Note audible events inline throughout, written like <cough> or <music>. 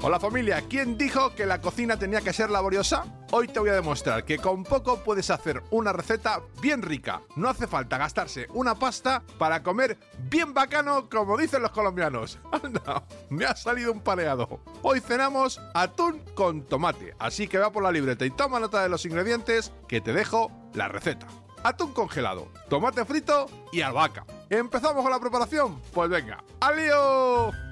Hola familia, ¿quién dijo que la cocina tenía que ser laboriosa? Hoy te voy a demostrar que con poco puedes hacer una receta bien rica. No hace falta gastarse una pasta para comer bien bacano como dicen los colombianos. <laughs> Anda, me ha salido un pareado. Hoy cenamos atún con tomate, así que va por la libreta y toma nota de los ingredientes que te dejo la receta. Atún congelado, tomate frito y albahaca. ¿Empezamos con la preparación? Pues venga, ¡al lío!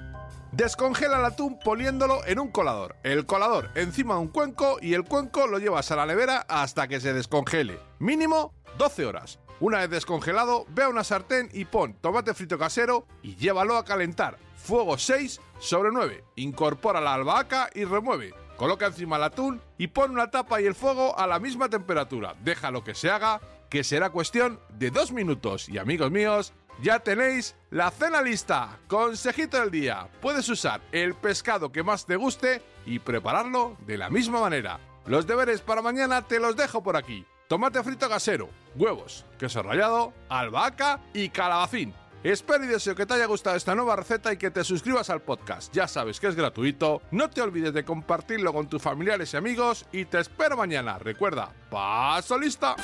Descongela el atún poniéndolo en un colador. El colador encima de un cuenco y el cuenco lo llevas a la nevera hasta que se descongele. Mínimo 12 horas. Una vez descongelado, ve a una sartén y pon tomate frito casero y llévalo a calentar. Fuego 6 sobre 9. Incorpora la albahaca y remueve. Coloca encima el atún y pon una tapa y el fuego a la misma temperatura. Déjalo que se haga, que será cuestión de dos minutos. Y amigos míos, ya tenéis la cena lista. Consejito del día. Puedes usar el pescado que más te guste y prepararlo de la misma manera. Los deberes para mañana te los dejo por aquí. Tomate frito casero, huevos, queso rallado, albahaca y calabacín. Espero y deseo que te haya gustado esta nueva receta y que te suscribas al podcast. Ya sabes que es gratuito. No te olvides de compartirlo con tus familiares y amigos y te espero mañana. Recuerda, paso lista.